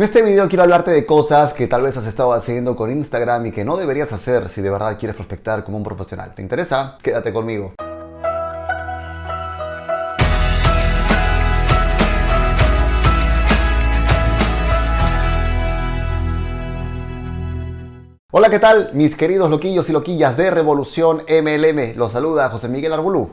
En este video quiero hablarte de cosas que tal vez has estado haciendo con Instagram y que no deberías hacer si de verdad quieres prospectar como un profesional. ¿Te interesa? Quédate conmigo. Hola, ¿qué tal? Mis queridos loquillos y loquillas de Revolución MLM. Los saluda José Miguel Arbulú.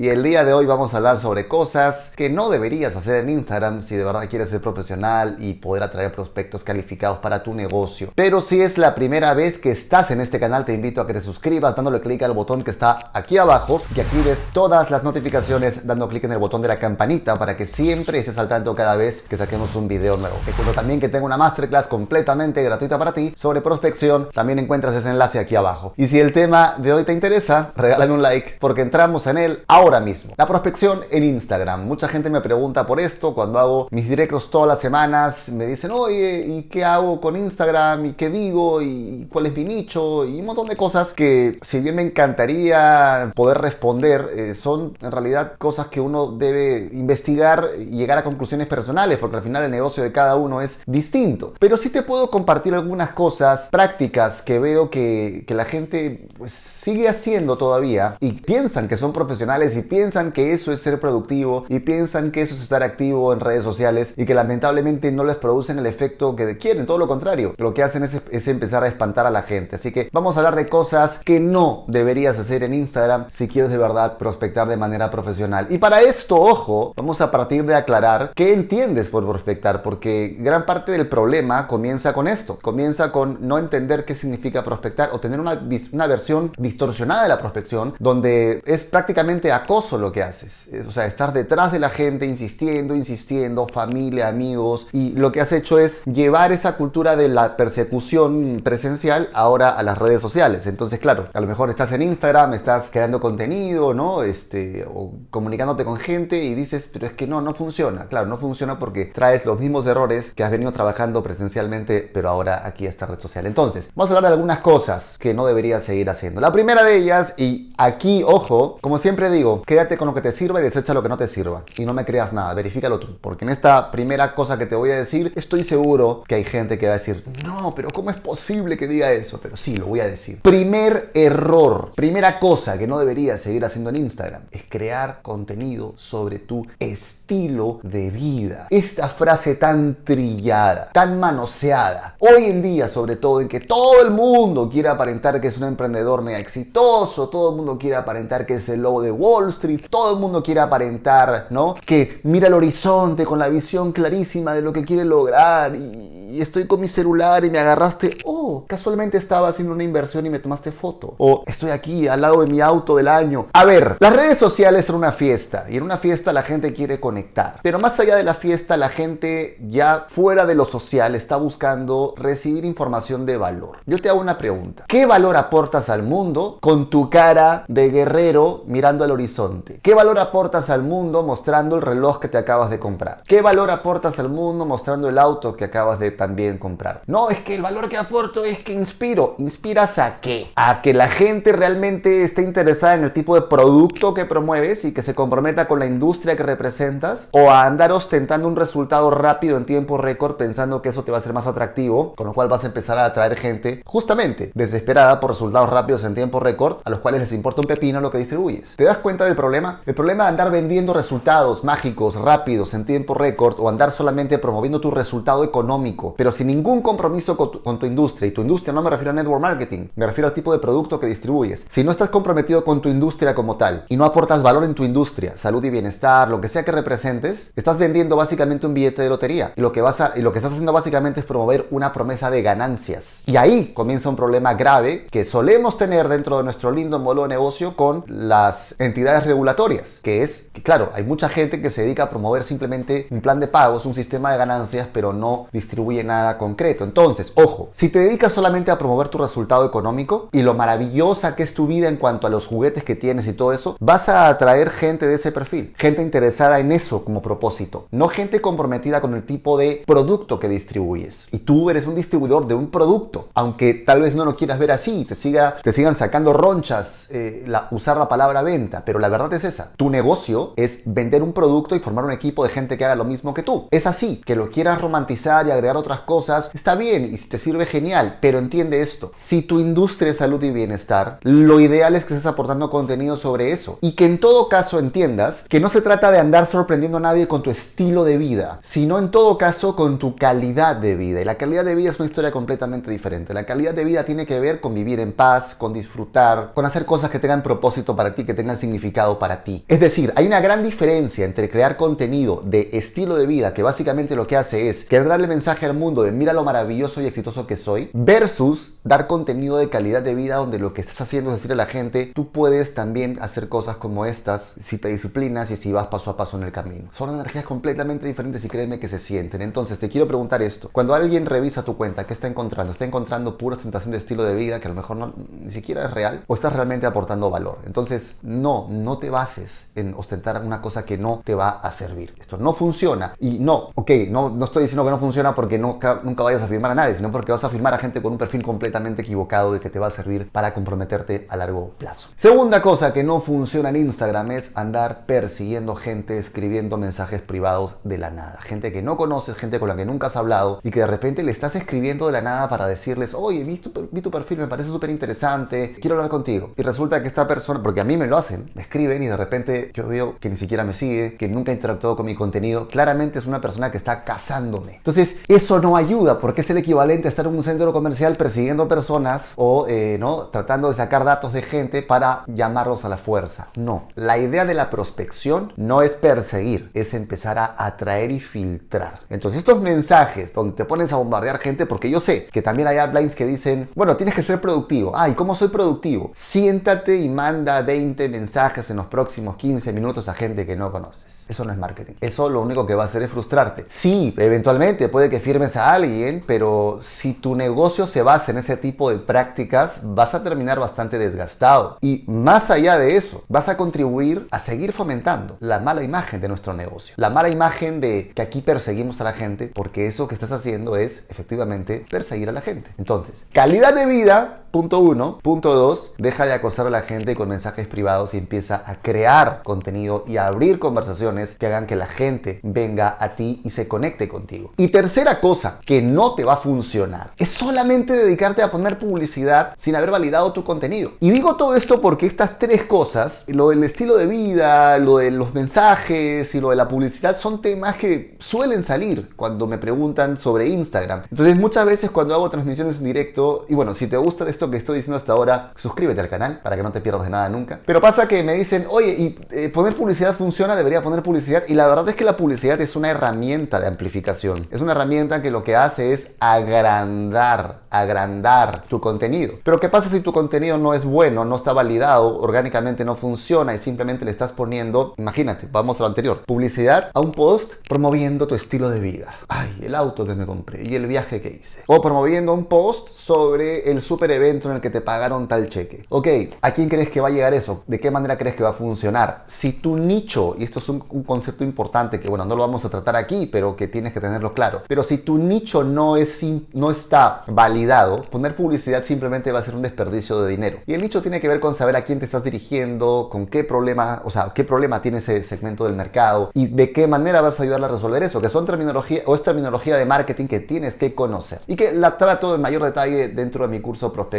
Y el día de hoy vamos a hablar sobre cosas que no deberías hacer en Instagram si de verdad quieres ser profesional y poder atraer prospectos calificados para tu negocio. Pero si es la primera vez que estás en este canal, te invito a que te suscribas dándole clic al botón que está aquí abajo y actives todas las notificaciones dando clic en el botón de la campanita para que siempre estés al tanto cada vez que saquemos un video nuevo. Te cuento también que tengo una masterclass completamente gratuita para ti sobre prospección. También encuentras ese enlace aquí abajo. Y si el tema de hoy te interesa, regálame un like porque entramos en él ahora ahora mismo. La prospección en Instagram. Mucha gente me pregunta por esto cuando hago mis directos todas las semanas. Me dicen, oye, ¿y qué hago con Instagram? ¿Y qué digo? ¿Y cuál es mi nicho? Y un montón de cosas que si bien me encantaría poder responder, eh, son en realidad cosas que uno debe investigar y llegar a conclusiones personales, porque al final el negocio de cada uno es distinto. Pero sí te puedo compartir algunas cosas prácticas que veo que, que la gente pues, sigue haciendo todavía y piensan que son profesionales piensan que eso es ser productivo y piensan que eso es estar activo en redes sociales y que lamentablemente no les producen el efecto que quieren, todo lo contrario. Lo que hacen es, es empezar a espantar a la gente. Así que vamos a hablar de cosas que no deberías hacer en Instagram si quieres de verdad prospectar de manera profesional. Y para esto, ojo, vamos a partir de aclarar qué entiendes por prospectar, porque gran parte del problema comienza con esto. Comienza con no entender qué significa prospectar o tener una, una versión distorsionada de la prospección donde es prácticamente acoso lo que haces. O sea, estar detrás de la gente insistiendo, insistiendo, familia, amigos. Y lo que has hecho es llevar esa cultura de la persecución presencial ahora a las redes sociales. Entonces, claro, a lo mejor estás en Instagram, estás creando contenido, ¿no? Este, o comunicándote con gente y dices, pero es que no, no funciona. Claro, no funciona porque traes los mismos errores que has venido trabajando presencialmente, pero ahora aquí a esta red social. Entonces, vamos a hablar de algunas cosas que no deberías seguir haciendo. La primera de ellas, y aquí, ojo, como siempre digo, quédate con lo que te sirva y desecha lo que no te sirva. Y no me creas nada, verifícalo tú. Porque en esta primera cosa que te voy a decir, estoy seguro que hay gente que va a decir, no, pero ¿cómo es posible que diga eso? Pero sí, lo voy a decir. Primer error, primera cosa que no deberías seguir haciendo en Instagram, es crear contenido sobre tu estilo de vida. Esta frase tan trillada, tan manoseada, hoy en día sobre todo en que todo el mundo quiere aparentar que es un emprendedor mega exitoso, todo el mundo quiere aparentar que es el lobo de Wall Wall Street, todo el mundo quiere aparentar, ¿no? Que mira el horizonte con la visión clarísima de lo que quiere lograr y, estoy con mi celular y me agarraste, oh, casualmente estaba haciendo una inversión y me tomaste foto. O estoy aquí al lado de mi auto del año. A ver, las redes sociales son una fiesta y en una fiesta la gente quiere conectar. Pero más allá de la fiesta, la gente ya fuera de lo social está buscando recibir información de valor. Yo te hago una pregunta. ¿Qué valor aportas al mundo con tu cara de guerrero mirando al horizonte? ¿Qué valor aportas al mundo mostrando el reloj que te acabas de comprar? ¿Qué valor aportas al mundo mostrando el auto que acabas de también comprar? No, es que el valor que aporto es que inspiro. ¿Inspiras a qué? A que la gente realmente esté interesada en el tipo de producto que promueves y que se comprometa con la industria que representas o a andar ostentando un resultado rápido en tiempo récord pensando que eso te va a ser más atractivo, con lo cual vas a empezar a atraer gente justamente desesperada por resultados rápidos en tiempo récord a los cuales les importa un pepino lo que distribuyes. ¿Te das cuenta? del problema? El problema de andar vendiendo resultados mágicos, rápidos, en tiempo récord o andar solamente promoviendo tu resultado económico, pero sin ningún compromiso con tu, industria. Y tu industria no me refiero a network marketing, me refiero al tipo de producto que distribuyes. Si no estás comprometido con tu industria como tal y no aportas valor en tu industria, salud y bienestar, lo que sea que representes, estás vendiendo básicamente un billete de lotería. Y lo que, vas a, y lo que estás haciendo básicamente es promover una promesa de ganancias. Y ahí comienza un problema grave que solemos tener dentro de nuestro lindo modelo de negocio con las entidades regulatorias, que es que, claro, hay mucha gente que se dedica a promover simplemente un plan de pagos, un sistema de ganancias, pero no distribuye nada concreto. Entonces, ojo, si te dedicas solamente a promover tu resultado económico y lo maravillosa que es tu vida en cuanto a los juguetes que tienes y todo eso, vas a atraer gente de ese perfil, gente interesada en eso como propósito, no gente comprometida con el tipo de producto que distribuyes. Y tú eres un distribuidor de un producto, aunque tal vez no lo quieras ver así, te, siga, te sigan sacando ronchas, eh, la, usar la palabra venta, pero la verdad es esa. Tu negocio es vender un producto y formar un equipo de gente que haga lo mismo que tú. Es así, que lo quieras romantizar y agregar otras cosas, está bien y si te sirve genial, pero entiende esto. Si tu industria es salud y bienestar, lo ideal es que estés aportando contenido sobre eso y que en todo caso entiendas que no se trata de andar sorprendiendo a nadie con tu estilo de vida, sino en todo caso con tu calidad de vida. Y la calidad de vida es una historia completamente diferente. La calidad de vida tiene que ver con vivir en paz, con disfrutar, con hacer cosas que tengan propósito para ti, que tengan significado para ti. Es decir, hay una gran diferencia entre crear contenido de estilo de vida, que básicamente lo que hace es que darle mensaje al mundo de mira lo maravilloso y exitoso que soy, versus dar contenido de calidad de vida donde lo que estás haciendo es decirle a la gente, tú puedes también hacer cosas como estas si te disciplinas y si vas paso a paso en el camino. Son energías completamente diferentes y créeme que se sienten. Entonces te quiero preguntar esto. Cuando alguien revisa tu cuenta, ¿qué está encontrando? ¿Está encontrando pura ostentación de estilo de vida que a lo mejor no, ni siquiera es real? ¿O estás realmente aportando valor? Entonces, no, no te bases en ostentar una cosa que no te va a servir. Esto no funciona. Y no, ok, no, no estoy diciendo que no funciona porque nunca, nunca vayas a firmar a nadie, sino porque vas a firmar a gente con un perfil completamente equivocado de que te va a servir para comprometerte a largo plazo. Segunda cosa que no funciona en Instagram es andar persiguiendo gente, escribiendo mensajes privados de la nada. Gente que no conoces, gente con la que nunca has hablado y que de repente le estás escribiendo de la nada para decirles, oye, vi tu, vi tu perfil, me parece súper interesante, quiero hablar contigo. Y resulta que esta persona, porque a mí me lo hacen, me escriben y de repente yo veo que ni siquiera me sigue, que nunca ha interactuado con mi contenido, claramente es una persona que está cazándome. Entonces, eso no ayuda porque es el equivalente a estar en un centro comercial persiguiendo personas o eh, ¿no? tratando de sacar datos de gente para llamarlos a la fuerza. No, la idea de la prospección no es perseguir, es empezar a atraer y filtrar. Entonces, estos mensajes donde te pones a bombardear gente, porque yo sé que también hay uplines que dicen, bueno, tienes que ser productivo. Ay, ¿cómo soy productivo? Siéntate y manda 20 mensajes en los próximos 15 minutos a gente que no conoces. Eso no es marketing. Eso lo único que va a hacer es frustrarte. Sí, eventualmente puede que firmes a alguien, pero si tu negocio se basa en ese tipo de prácticas, vas a terminar bastante desgastado. Y más allá de eso, vas a contribuir a seguir fomentando la mala imagen de nuestro negocio. La mala imagen de que aquí perseguimos a la gente, porque eso que estás haciendo es efectivamente perseguir a la gente. Entonces, calidad de vida Punto uno. Punto dos, deja de acosar a la gente con mensajes privados y empieza a crear contenido y a abrir conversaciones que hagan que la gente venga a ti y se conecte contigo. Y tercera cosa que no te va a funcionar es solamente dedicarte a poner publicidad sin haber validado tu contenido. Y digo todo esto porque estas tres cosas, lo del estilo de vida, lo de los mensajes y lo de la publicidad, son temas que suelen salir cuando me preguntan sobre Instagram. Entonces muchas veces cuando hago transmisiones en directo, y bueno, si te gusta esto que estoy diciendo hasta ahora, suscríbete al canal para que no te pierdas de nada nunca. Pero pasa que me dicen, oye, ¿y eh, poner publicidad funciona? Debería poner publicidad. Y la verdad es que la publicidad es una herramienta de amplificación. Es una herramienta que lo que hace es agrandar, agrandar tu contenido. Pero ¿qué pasa si tu contenido no es bueno, no está validado, orgánicamente no funciona y simplemente le estás poniendo, imagínate, vamos a lo anterior, publicidad a un post promoviendo tu estilo de vida. Ay, el auto que me compré y el viaje que hice. O promoviendo un post sobre el super evento en el que te pagaron tal cheque. Ok, ¿a quién crees que va a llegar eso? ¿De qué manera crees que va a funcionar? Si tu nicho, y esto es un, concepto importante que bueno, no lo vamos a tratar aquí, pero que tienes que tenerlo claro, pero si tu nicho no, es, no está validado, poner publicidad simplemente va a ser un desperdicio de dinero. Y el nicho tiene que ver con saber a quién te estás dirigiendo, con qué problema, o sea, qué problema tiene ese segmento del mercado y de qué manera vas a ayudarle a resolver eso, que son terminología o es terminología de marketing que tienes que conocer y que la trato en mayor detalle dentro de mi curso Prospect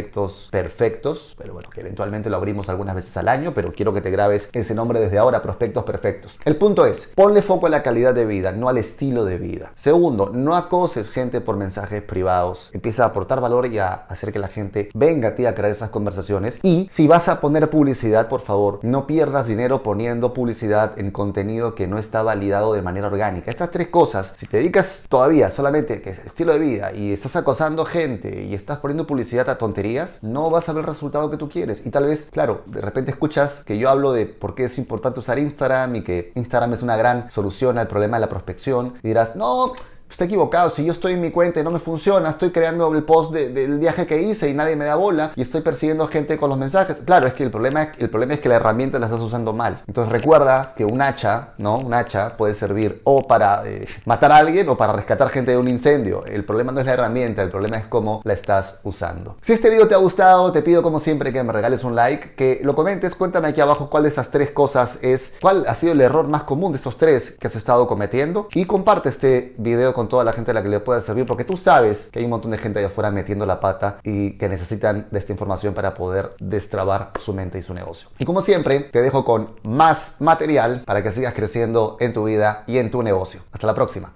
perfectos, pero bueno, que eventualmente lo abrimos algunas veces al año, pero quiero que te grabes ese nombre desde ahora, prospectos perfectos. El punto es, ponle foco a la calidad de vida, no al estilo de vida. Segundo, no acoses gente por mensajes privados. Empieza a aportar valor y a hacer que la gente venga a ti a crear esas conversaciones. Y si vas a poner publicidad, por favor, no pierdas dinero poniendo publicidad en contenido que no está validado de manera orgánica. Estas tres cosas, si te dedicas todavía solamente que es estilo de vida y estás acosando gente y estás poniendo publicidad a tonterías, no vas a ver el resultado que tú quieres. Y tal vez, claro, de repente escuchas que yo hablo de por qué es importante usar Instagram y que Instagram es una gran solución al problema de la prospección y dirás, no, está equivocado. Si yo estoy en mi cuenta y no me funciona, estoy creando el post del viaje que hice y nadie me da bola y estoy persiguiendo gente con los mensajes. Claro, es que el problema es, el problema es que la herramienta la estás usando mal. Entonces recuerda que un hacha, ¿no? Un hacha puede servir o para eh, matar a alguien o para rescatar gente de un incendio. El problema no es la herramienta, el problema es cómo la estás usando. Si este video te ha gustado, te pido como siempre que me regales un like, que lo comentes, cuéntame aquí abajo cuál de esas tres cosas es, cuál ha sido el error más común de esos tres que has estado cometiendo y comparte este video con toda la gente a la que le pueda servir porque tú sabes que hay un montón de gente allá afuera metiendo la pata y que necesitan de esta información para poder destrabar su mente y su negocio. Y como siempre, te dejo con más material para que sigas creciendo en tu vida y en tu negocio. Hasta la próxima.